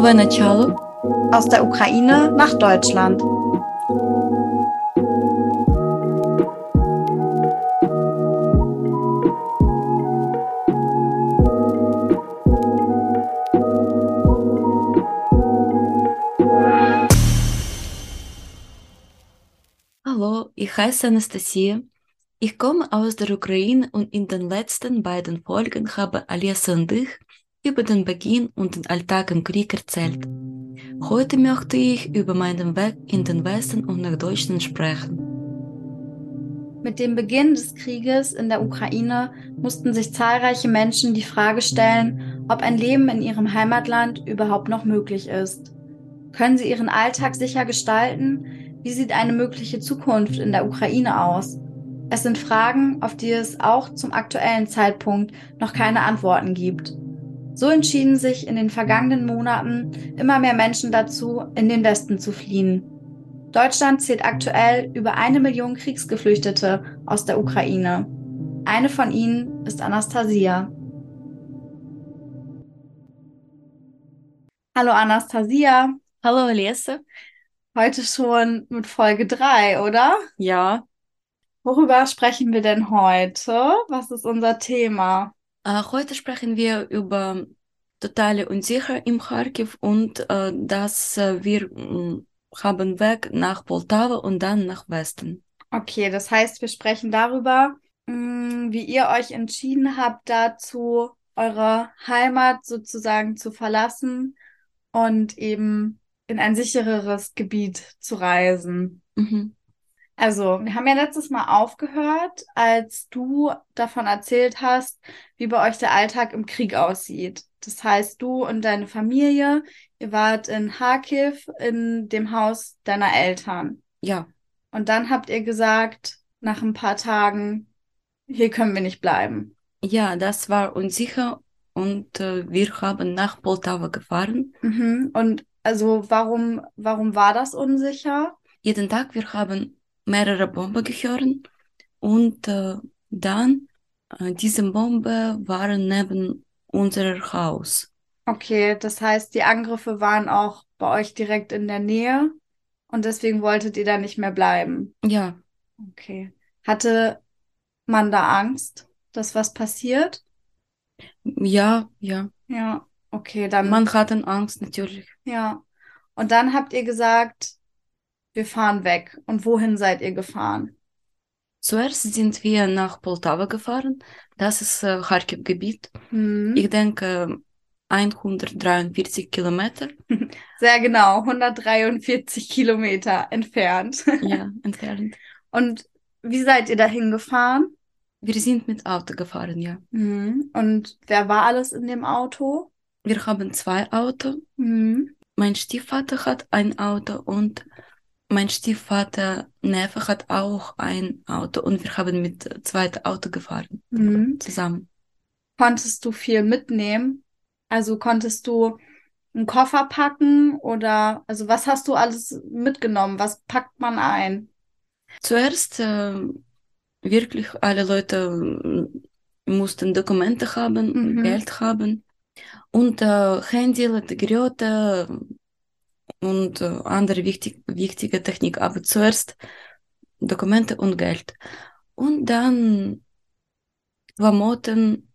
Новое начало. Aus der Ukraine nach Deutschland. Hallo, ich heiße Anastasia. Ich komme aus der Ukraine und in den letzten beiden Folgen habe Alisa und ich über den Beginn und den Alltag im Krieg erzählt. Heute möchte ich über meinen Weg in den Westen und nach Deutschland sprechen. Mit dem Beginn des Krieges in der Ukraine mussten sich zahlreiche Menschen die Frage stellen, ob ein Leben in ihrem Heimatland überhaupt noch möglich ist. Können sie ihren Alltag sicher gestalten? Wie sieht eine mögliche Zukunft in der Ukraine aus? Es sind Fragen, auf die es auch zum aktuellen Zeitpunkt noch keine Antworten gibt. So entschieden sich in den vergangenen Monaten immer mehr Menschen dazu, in den Westen zu fliehen. Deutschland zählt aktuell über eine Million Kriegsgeflüchtete aus der Ukraine. Eine von ihnen ist Anastasia. Hallo Anastasia. Hallo Alisa. Heute schon mit Folge 3, oder? Ja. Worüber sprechen wir denn heute? Was ist unser Thema? Äh, heute sprechen wir über totale Unsicherheit im Kharkiv und äh, dass äh, wir mh, haben Weg nach Poltawa und dann nach Westen. Okay, das heißt, wir sprechen darüber, mh, wie ihr euch entschieden habt, dazu eure Heimat sozusagen zu verlassen und eben in ein sichereres Gebiet zu reisen. Mhm. Also, wir haben ja letztes Mal aufgehört, als du davon erzählt hast, wie bei euch der Alltag im Krieg aussieht. Das heißt, du und deine Familie, ihr wart in Kharkiv in dem Haus deiner Eltern. Ja. Und dann habt ihr gesagt, nach ein paar Tagen, hier können wir nicht bleiben. Ja, das war unsicher und äh, wir haben nach Poltawa gefahren. Mhm. Und also, warum, warum war das unsicher? Jeden Tag wir haben mehrere Bomben gehört und äh, dann äh, diese Bombe waren neben unser Haus. Okay, das heißt, die Angriffe waren auch bei euch direkt in der Nähe und deswegen wolltet ihr da nicht mehr bleiben. Ja. Okay. Hatte man da Angst, dass was passiert? Ja, ja. Ja, okay, dann. Man hatte Angst natürlich. Ja. Und dann habt ihr gesagt, wir fahren weg. Und wohin seid ihr gefahren? Zuerst sind wir nach Poltawa gefahren. Das ist äh, Kharkiv-Gebiet. Hm. Ich denke 143 Kilometer. Sehr genau, 143 Kilometer entfernt. ja, entfernt. Und wie seid ihr dahin gefahren? Wir sind mit Auto gefahren, ja. Hm. Und wer war alles in dem Auto? Wir haben zwei Autos. Hm. Mein Stiefvater hat ein Auto und mein Stiefvater Neffe hat auch ein Auto und wir haben mit zweitem Auto gefahren Mhm. zusammen. Konntest du viel mitnehmen? Also konntest du einen Koffer packen oder also was hast du alles mitgenommen? Was packt man ein? Zuerst äh, wirklich alle Leute äh, mussten Dokumente haben, Mhm. Geld haben und äh, Handy, Geräte und äh, andere wichtig, wichtige Technik. Aber zuerst Dokumente und Geld. Und dann Klamotten,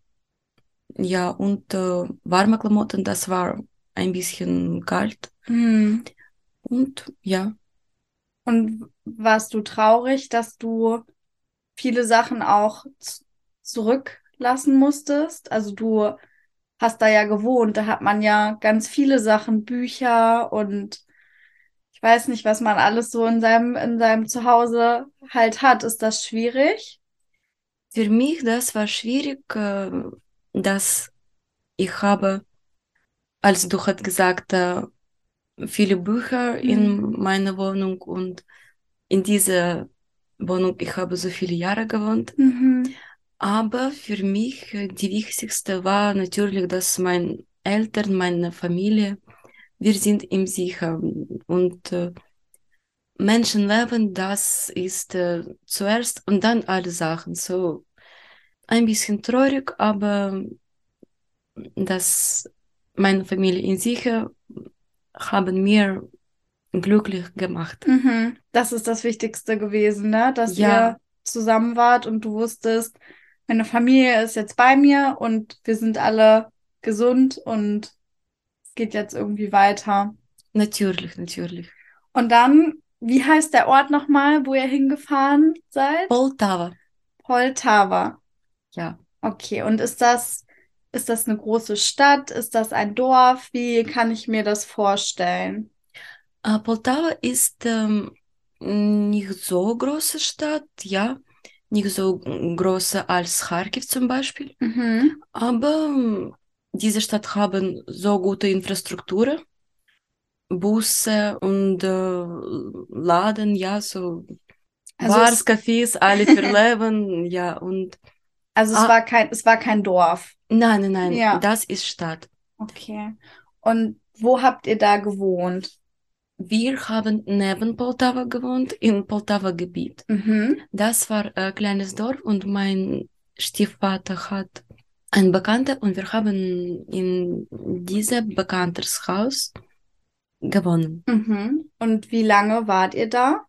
ja, und äh, warme Klamotten, das war ein bisschen kalt. Hm. Und ja, Und warst du traurig, dass du viele Sachen auch zurücklassen musstest? Also du hast da ja gewohnt, da hat man ja ganz viele Sachen, Bücher und ich weiß nicht, was man alles so in seinem, in seinem Zuhause halt hat. Ist das schwierig? für mich das war schwierig, äh, dass ich habe, als du hat gesagt, äh, viele Bücher in meiner Wohnung und in dieser Wohnung, ich habe so viele Jahre gewohnt. Mhm. Aber für mich die wichtigste war natürlich, dass meine Eltern, meine Familie, wir sind im Sicher und äh, Menschenleben, das ist äh, zuerst und dann alle Sachen. So ein bisschen traurig, aber dass meine Familie in Sicher haben mir glücklich gemacht. Mhm. Das ist das Wichtigste gewesen, ne? Dass Ja. ihr zusammen wart und du wusstest, meine Familie ist jetzt bei mir und wir sind alle gesund und es geht jetzt irgendwie weiter. Natürlich, natürlich. Und dann, wie heißt der Ort nochmal, wo ihr hingefahren seid? Poltava, Poltava. ja. Okay, und ist das, ist das eine große Stadt? Ist das ein Dorf? Wie kann ich mir das vorstellen? Äh, Poltava ist ähm, nicht so große Stadt, ja. Nicht so große als Kharkiv zum Beispiel. Mhm. Aber diese Stadt haben so gute Infrastruktur, Busse und äh, Laden, ja, so Also Bars, Cafés, alle für Leben, ja. Und also es ah, war kein, es war kein Dorf. nein, nein, nein, Ja, das ist Stadt. okay. Und wo habt ihr da gewohnt? Wir haben neben Poltava gewohnt, im Poltava-Gebiet. Mhm. Das war ein kleines Dorf und mein Stiefvater hat einen Bekannten und wir haben in diesem Bekannters Haus gewonnen. Mhm. Und wie lange wart ihr da?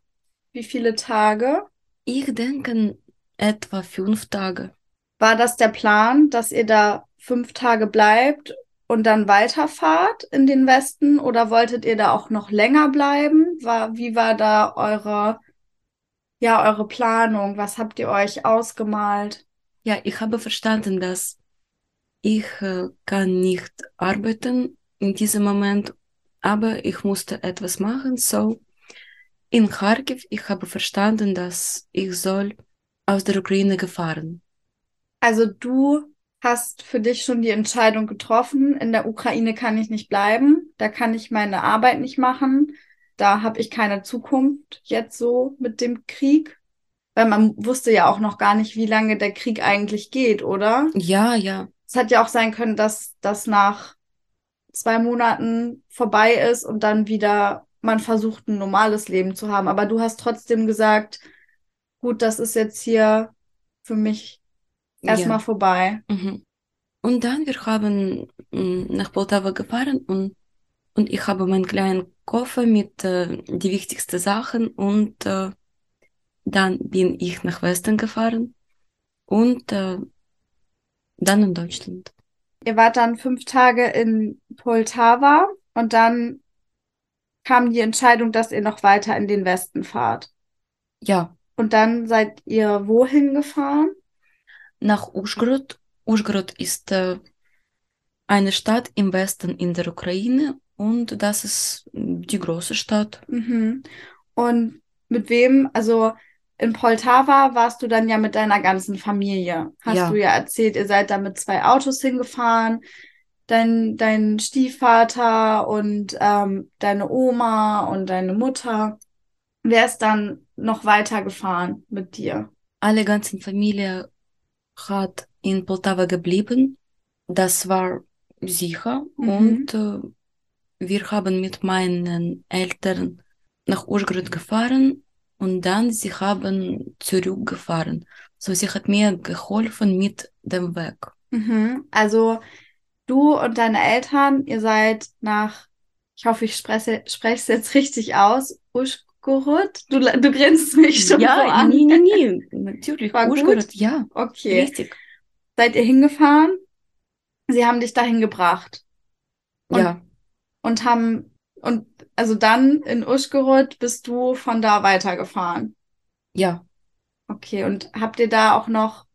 Wie viele Tage? Ich denke etwa fünf Tage. War das der Plan, dass ihr da fünf Tage bleibt und dann weiterfahrt in den Westen? Oder wolltet ihr da auch noch länger bleiben? War, wie war da eure, ja, eure Planung? Was habt ihr euch ausgemalt? Ja, ich habe verstanden, dass ich äh, kann nicht arbeiten in diesem Moment, aber ich musste etwas machen. So in Kharkiv, ich habe verstanden, dass ich soll aus der Ukraine gefahren. Also du hast für dich schon die Entscheidung getroffen, in der Ukraine kann ich nicht bleiben, da kann ich meine Arbeit nicht machen, da habe ich keine Zukunft jetzt so mit dem Krieg, weil man wusste ja auch noch gar nicht, wie lange der Krieg eigentlich geht, oder? Ja, ja, Es hat ja auch sein können, dass das nach zwei Monaten vorbei ist und dann wieder man versucht, ein normales Leben zu haben. Aber du hast trotzdem gesagt, gut, das ist jetzt hier für mich erstmal ja. vorbei. Mhm. Und dann wir haben mm, nach Poltava gefahren und, und ich habe meinen kleinen Koffer mit äh, die wichtigsten Sachen und äh, dann bin ich nach Westen gefahren und äh, dann in Deutschland. Ihr wart dann fünf Tage in Poltava und dann kam die Entscheidung, dass ihr noch weiter in den Westen fahrt. Ja, Und dann seid ihr wohin gefahren? Nach Uschgorod. Uschgorod ist äh, eine Stadt im Westen in der Ukraine und das ist die große Stadt. Mhm. Und mit wem? Also in Poltava warst du dann ja mit deiner ganzen Familie. Hast Ja, du ja erzählt, ihr seid da mit zwei Autos hingefahren. Dein, dein Stiefvater und ähm, deine Oma und deine Mutter. Wer ist dann noch weitergefahren mit dir? alle ganze Familie hat in Poltava geblieben. Das war sicher Mhm. und äh, wir haben mit meinen Eltern nach Uschgorod gefahren und dann sie haben zurückgefahren. So, sie hat mir geholfen mit dem Weg. Mhm. Also du und deine Eltern, ihr seid nach, ich hoffe, ich spreche es jetzt richtig aus, Uschgorod? Du, du grinst mich schon so Ja, an. nee, nee, nee, natürlich, War gut? Uschgorod, ja, Okay. richtig, Seid ihr hingefahren? Sie haben dich dahin gebracht und, ja, und haben, und also dann in Uschgorod bist du von da weitergefahren. ja. Okay, und habt ihr da auch noch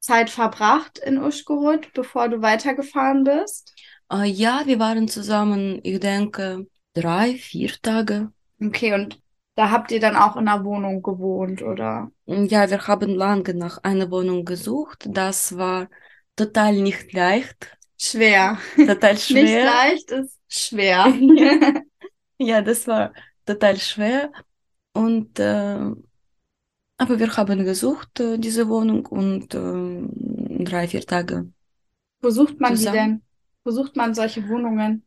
Zeit verbracht in Uschgorod, bevor du weitergefahren bist? Äh, ja, wir waren zusammen, ich denke, drei, vier Tage. Okay, und da habt ihr dann auch in einer Wohnung gewohnt, oder? Ja, wir haben lange nach einer Wohnung gesucht. Das war total nicht leicht, Schwer. total Nicht schwer. leicht ist schwer. Ja, ja, das war total schwer. Und äh, aber wir haben gesucht, äh, diese Wohnung und äh, drei, vier Tage Wo sucht man die zusammen. denn? Wo sucht man solche Wohnungen?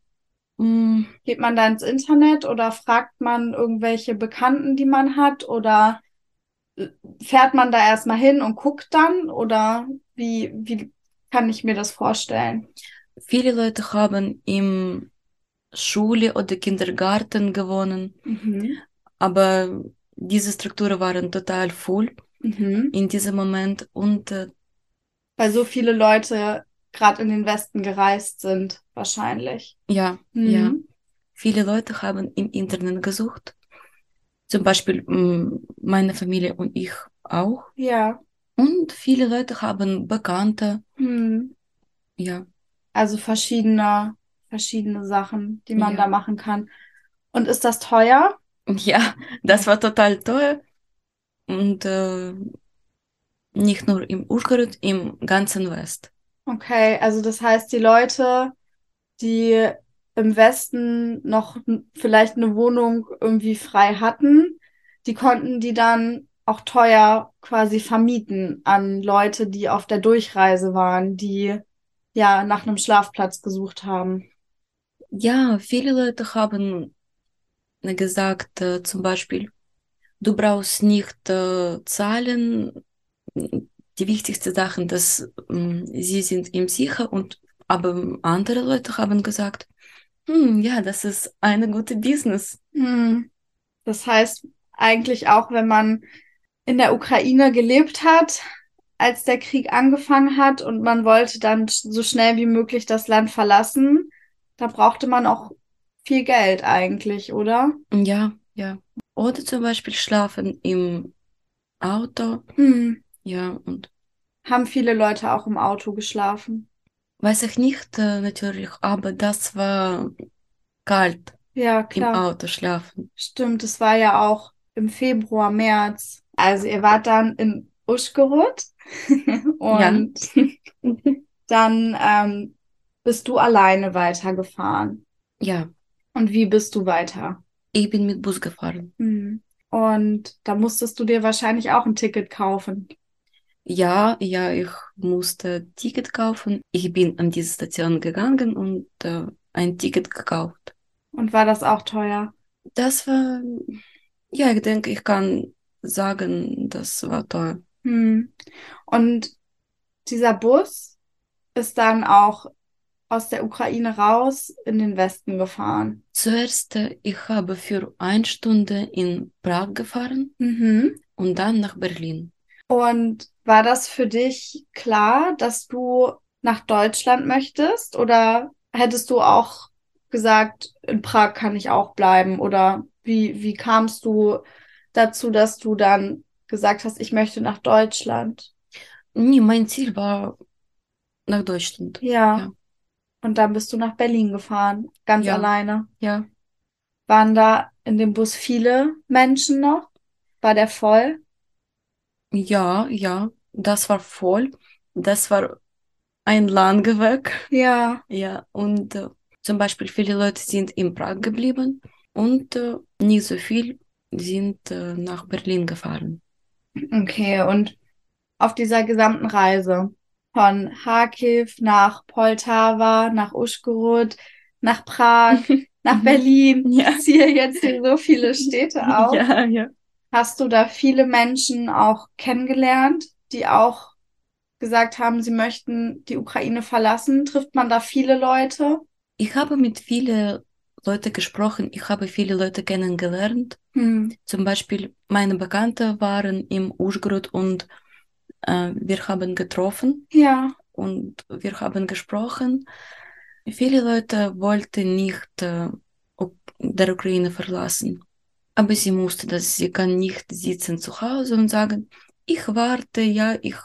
Mm, Geht man da ins Internet oder fragt man irgendwelche Bekannten, die man hat? Oder äh, fährt man da erstmal hin und guckt dann? Oder wie, wie kann ich mir das vorstellen? viele Leute haben im Schule oder Kindergarten gewonnen. Mhm. Aber diese Strukturen waren total voll Mhm. in diesem Moment und äh, Weil so viele Leute gerade in den Westen gereist sind, wahrscheinlich. ja, Mhm. ja, viele Leute haben im Internet gesucht. Zum Beispiel mm, meine Familie und ich auch. Ja. Und viele Leute haben Bekannte, Mhm. ja. Also verschiedene, verschiedene Sachen, die man Ja. da machen kann. Und ist das teuer? Ja, das war total teuer. Und äh, nicht nur im Užhorod, im ganzen West. Okay, also das heißt, die Leute, die im Westen noch vielleicht eine Wohnung irgendwie frei hatten, die konnten die dann auch teuer quasi vermieten an Leute, die auf der Durchreise waren, die ja nach einem Schlafplatz gesucht haben. Ja, viele Leute haben gesagt, äh, zum Beispiel, du brauchst nicht äh, zahlen. Die wichtigste Sache, dass ähm, sie sind ihm sicher und aber andere Leute haben gesagt, hm, ja, das ist eine gute Business. Hm. Das heißt, eigentlich auch, wenn man in der Ukraine gelebt hat, als der Krieg angefangen hat und man wollte dann so schnell wie möglich das Land verlassen, da brauchte man auch viel Geld eigentlich, oder? Ja, ja. Oder zum Beispiel schlafen im Auto. Hm. Ja, und Haben viele Leute auch im Auto geschlafen. weiß ich nicht äh, natürlich, aber das war kalt Ja, im klar. Auto schlafen. Stimmt, es war ja auch im Februar, März. Also ihr wart dann in Uschgorod und dann ähm, bist du alleine weitergefahren. Ja, Und wie bist du weiter? ich bin mit Bus gefahren. Hm. Und da musstest du dir wahrscheinlich auch ein Ticket kaufen. Ja, ja, ich musste Ticket kaufen. Ich bin an diese Station gegangen und äh, ein Ticket gekauft. Und war das auch teuer? Das war, ja, ich denke, ich kann sagen, das war teuer. Hm. Und dieser Bus ist dann auch aus der Ukraine raus in den Westen gefahren. Zuerst, äh, ich habe für eine Stunde in Prag gefahren Mhm. und dann nach Berlin. Und war das für dich klar, dass du nach Deutschland möchtest? Oder hättest du auch gesagt, in Prag kann ich auch bleiben? Oder wie, wie kamst du dazu, dass du dann gesagt hast, ich möchte nach Deutschland? Nee, mein Ziel war nach Deutschland. Ja. Ja. Und dann bist du nach Berlin gefahren, ganz Ja. alleine. Ja, Waren da in dem Bus viele Menschen noch? War der voll? ja, ja, das war voll. Das war ein langer Weg. Ja. Ja, und äh, zum Beispiel viele Leute sind in Prag geblieben und äh, nicht so viel sind äh, nach Berlin gefahren. Okay, und auf dieser gesamten Reise von Kharkiv nach Poltawa, nach Uschgorod, nach Prag, nach Berlin, Ja. ich ziehe jetzt hier so viele Städte auf. Ja, ja. Hast du da viele Menschen auch kennengelernt, die auch gesagt haben, sie möchten die Ukraine verlassen? Trifft man da viele Leute? Ich habe mit vielen Leuten gesprochen, ich habe viele Leute kennengelernt. Hm. Zum Beispiel meine Bekannte waren im Užhorod und äh, wir haben getroffen Ja. und wir haben gesprochen. Viele Leute wollten nicht äh, der Ukraine verlassen, aber sie musste das. Sie kann nicht sitzen zu Hause und sagen, ich warte, ja, ich.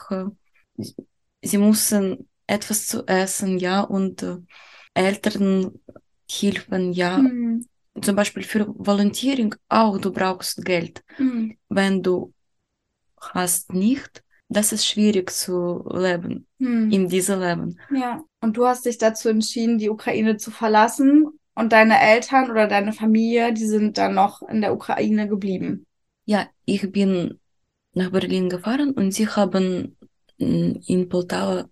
Sie müssen etwas zu essen, ja, und äh, Eltern helfen, ja. Hm. Zum Beispiel für Volunteering auch, du brauchst Geld. Hm. Wenn du hast nicht, das ist schwierig zu leben, Hm. in diesem Leben. Ja. Und du hast dich dazu entschieden, die Ukraine zu verlassen und deine Eltern oder deine Familie, die sind dann noch in der Ukraine geblieben. Ja, ich bin nach Berlin gefahren und sie haben in Poltava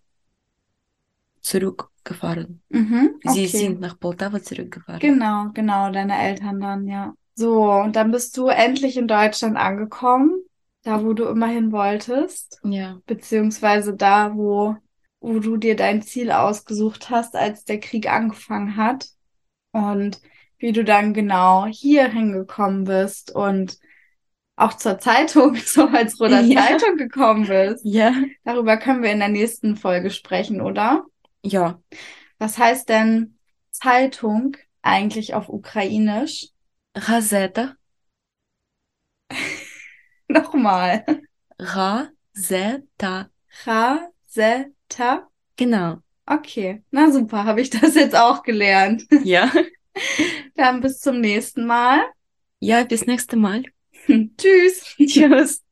zurückgefahren. Mhm. Sie Okay. sind nach Poltava zurückgefahren. Genau, genau, deine Eltern dann, ja. So, und dann bist du endlich in Deutschland angekommen, da wo du immerhin wolltest, Ja, beziehungsweise da, wo, wo du dir dein Ziel ausgesucht hast, als der Krieg angefangen hat. Und wie du dann genau hier hingekommen bist und auch zur Zeitung, so als Roter ja. Zeitung gekommen bist. Ja. Darüber können wir in der nächsten Folge sprechen, oder? Ja. Was heißt denn Zeitung eigentlich auf Ukrainisch? Raseta. Nochmal. Raseta. Raseta. Genau. Okay, na super, habe ich das jetzt auch gelernt. Ja. Dann bis zum nächsten Mal. Ja, bis nächste Mal. Tschüss. Tschüss.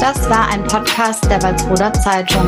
Das war ein Podcast der Walsroder Zeitung.